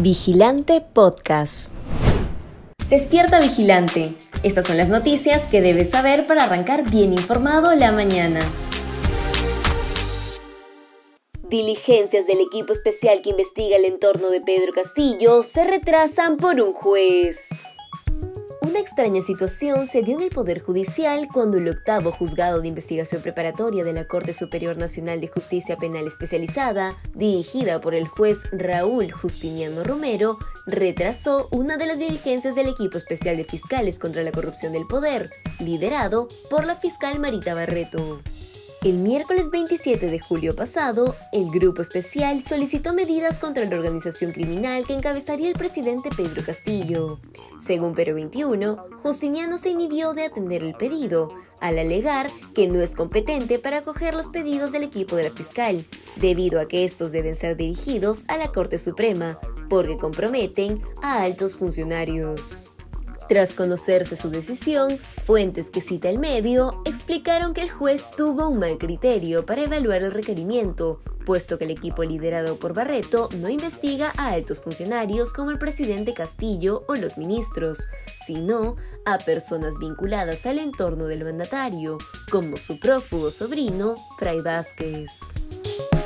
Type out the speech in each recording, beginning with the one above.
Vigilante Podcast. Despierta Vigilante. Estas son las noticias que debes saber para arrancar bien informado la mañana. Diligencias del equipo especial que investiga el entorno de Pedro Castillo se retrasan por un juez. Una extraña situación se dio en el Poder Judicial cuando el octavo juzgado de investigación preparatoria de la Corte Superior Nacional de Justicia Penal Especializada, dirigida por el juez Raúl Justiniano Romero, retrasó una de las diligencias del equipo especial de fiscales contra la corrupción del poder, liderado por la fiscal Marita Barreto. El miércoles 27 de julio pasado, el Grupo Especial solicitó medidas contra la organización criminal que encabezaría el presidente Pedro Castillo. Según Pero 21, Justiniano se inhibió de atender el pedido, al alegar que no es competente para acoger los pedidos del equipo de la fiscal, debido a que estos deben ser dirigidos a la Corte Suprema, porque comprometen a altos funcionarios. Tras conocerse su decisión, fuentes que cita el medio explicaron que el juez tuvo un mal criterio para evaluar el requerimiento, puesto que el equipo liderado por Barreto no investiga a altos funcionarios como el presidente Castillo o los ministros, sino a personas vinculadas al entorno del mandatario, como su prófugo sobrino, Fray Vázquez.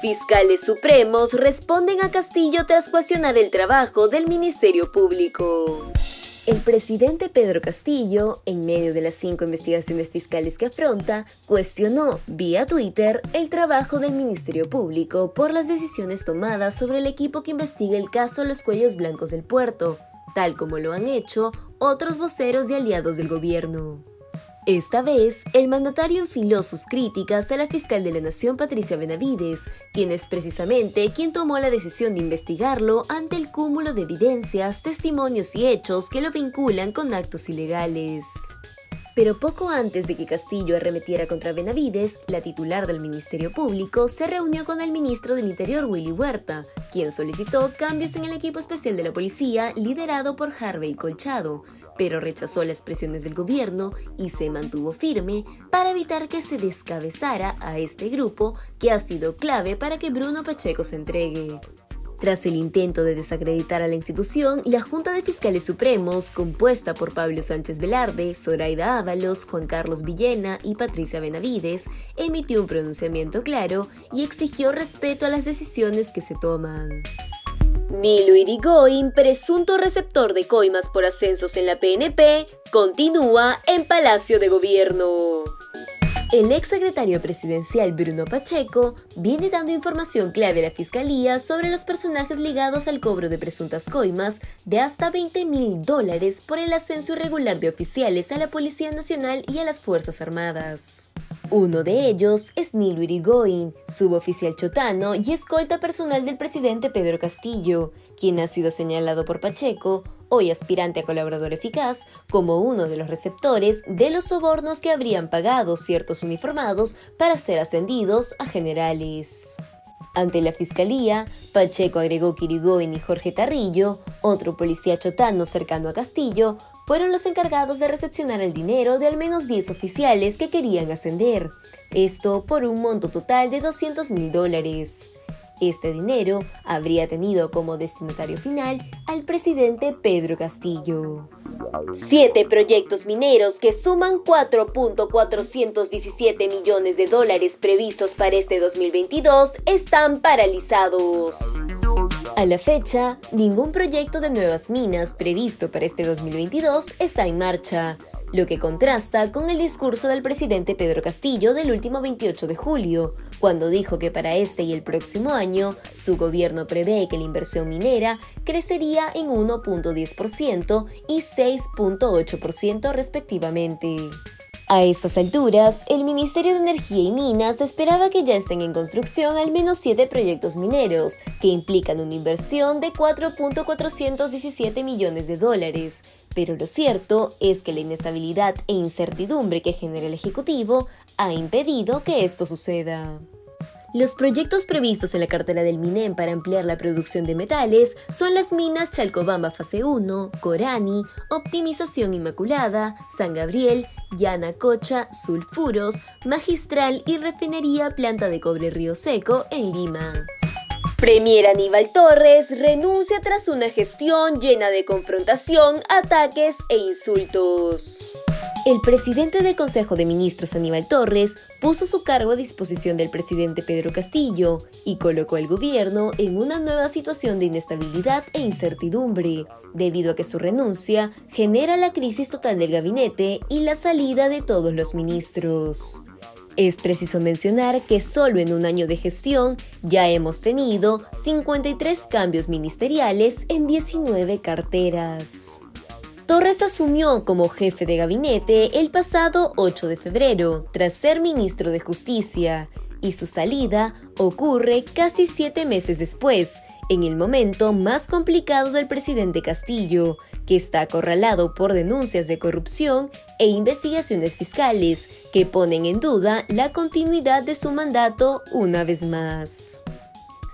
Fiscales supremos responden a Castillo tras cuestionar el trabajo del Ministerio Público. El presidente Pedro Castillo, en medio de las cinco investigaciones fiscales que afronta, cuestionó vía Twitter el trabajo del Ministerio Público por las decisiones tomadas sobre el equipo que investiga el caso Los Cuellos Blancos del Puerto, tal como lo han hecho otros voceros y aliados del gobierno. Esta vez, el mandatario enfiló sus críticas a la fiscal de la Nación Patricia Benavides, quien es precisamente quien tomó la decisión de investigarlo ante el cúmulo de evidencias, testimonios y hechos que lo vinculan con actos ilegales. Pero poco antes de que Castillo arremetiera contra Benavides, la titular del Ministerio Público se reunió con el ministro del Interior Willy Huerta, quien solicitó cambios en el equipo especial de la policía liderado por Harvey Colchado, pero rechazó las presiones del gobierno y se mantuvo firme para evitar que se descabezara a este grupo que ha sido clave para que Bruno Pacheco se entregue. Tras el intento de desacreditar a la institución, la Junta de Fiscales Supremos, compuesta por Pablo Sánchez Velarde, Zoraida Ábalos, Juan Carlos Villena y Patricia Benavides, emitió un pronunciamiento claro y exigió respeto a las decisiones que se toman. Nilo Irigoyen, presunto receptor de coimas por ascensos en la PNP, continúa en Palacio de Gobierno. El ex secretario presidencial Bruno Pacheco viene dando información clave a la Fiscalía sobre los personajes ligados al cobro de presuntas coimas de hasta 20 mil dólares por el ascenso irregular de oficiales a la Policía Nacional y a las Fuerzas Armadas. Uno de ellos es Nilo Irigoyen, suboficial chotano y escolta personal del presidente Pedro Castillo, quien ha sido señalado por Pacheco, hoy aspirante a colaborador eficaz, como uno de los receptores de los sobornos que habrían pagado ciertos uniformados para ser ascendidos a generales. Ante la fiscalía, Pacheco agregó que Irigoyen y Jorge Tarrillo, otro policía chotano cercano a Castillo, fueron los encargados de recepcionar el dinero de al menos 10 oficiales que querían ascender, esto por un monto total de 200 mil dólares. Este dinero habría tenido como destinatario final al presidente Pedro Castillo. Siete proyectos mineros que suman 4.417 millones de dólares previstos para este 2022 están paralizados. A la fecha, ningún proyecto de nuevas minas previsto para este 2022 está en marcha lo que contrasta con el discurso del presidente Pedro Castillo del último 28 de julio, cuando dijo que para este y el próximo año su gobierno prevé que la inversión minera crecería en 1.10% y 6.8% respectivamente. A estas alturas, el Ministerio de Energía y Minas esperaba que ya estén en construcción al menos siete proyectos mineros, que implican una inversión de 4.417 millones de dólares. Pero lo cierto es que la inestabilidad e incertidumbre que genera el Ejecutivo ha impedido que esto suceda. Los proyectos previstos en la cartera del MINEM para ampliar la producción de metales son las minas Chalcobamba Fase 1, Corani, Optimización Inmaculada, San Gabriel, Yanacocha, Sulfuros, Magistral y Refinería Planta de Cobre Río Seco en Lima. Premier Aníbal Torres renuncia tras una gestión llena de confrontación, ataques e insultos. El presidente del Consejo de Ministros, Aníbal Torres, puso su cargo a disposición del presidente Pedro Castillo y colocó al gobierno en una nueva situación de inestabilidad e incertidumbre, debido a que su renuncia genera la crisis total del gabinete y la salida de todos los ministros. Es preciso mencionar que solo en un año de gestión ya hemos tenido 53 cambios ministeriales en 19 carteras. Torres asumió como jefe de gabinete el pasado 8 de febrero, tras ser ministro de Justicia, y su salida ocurre casi siete meses después, en el momento más complicado del presidente Castillo, que está acorralado por denuncias de corrupción e investigaciones fiscales que ponen en duda la continuidad de su mandato una vez más.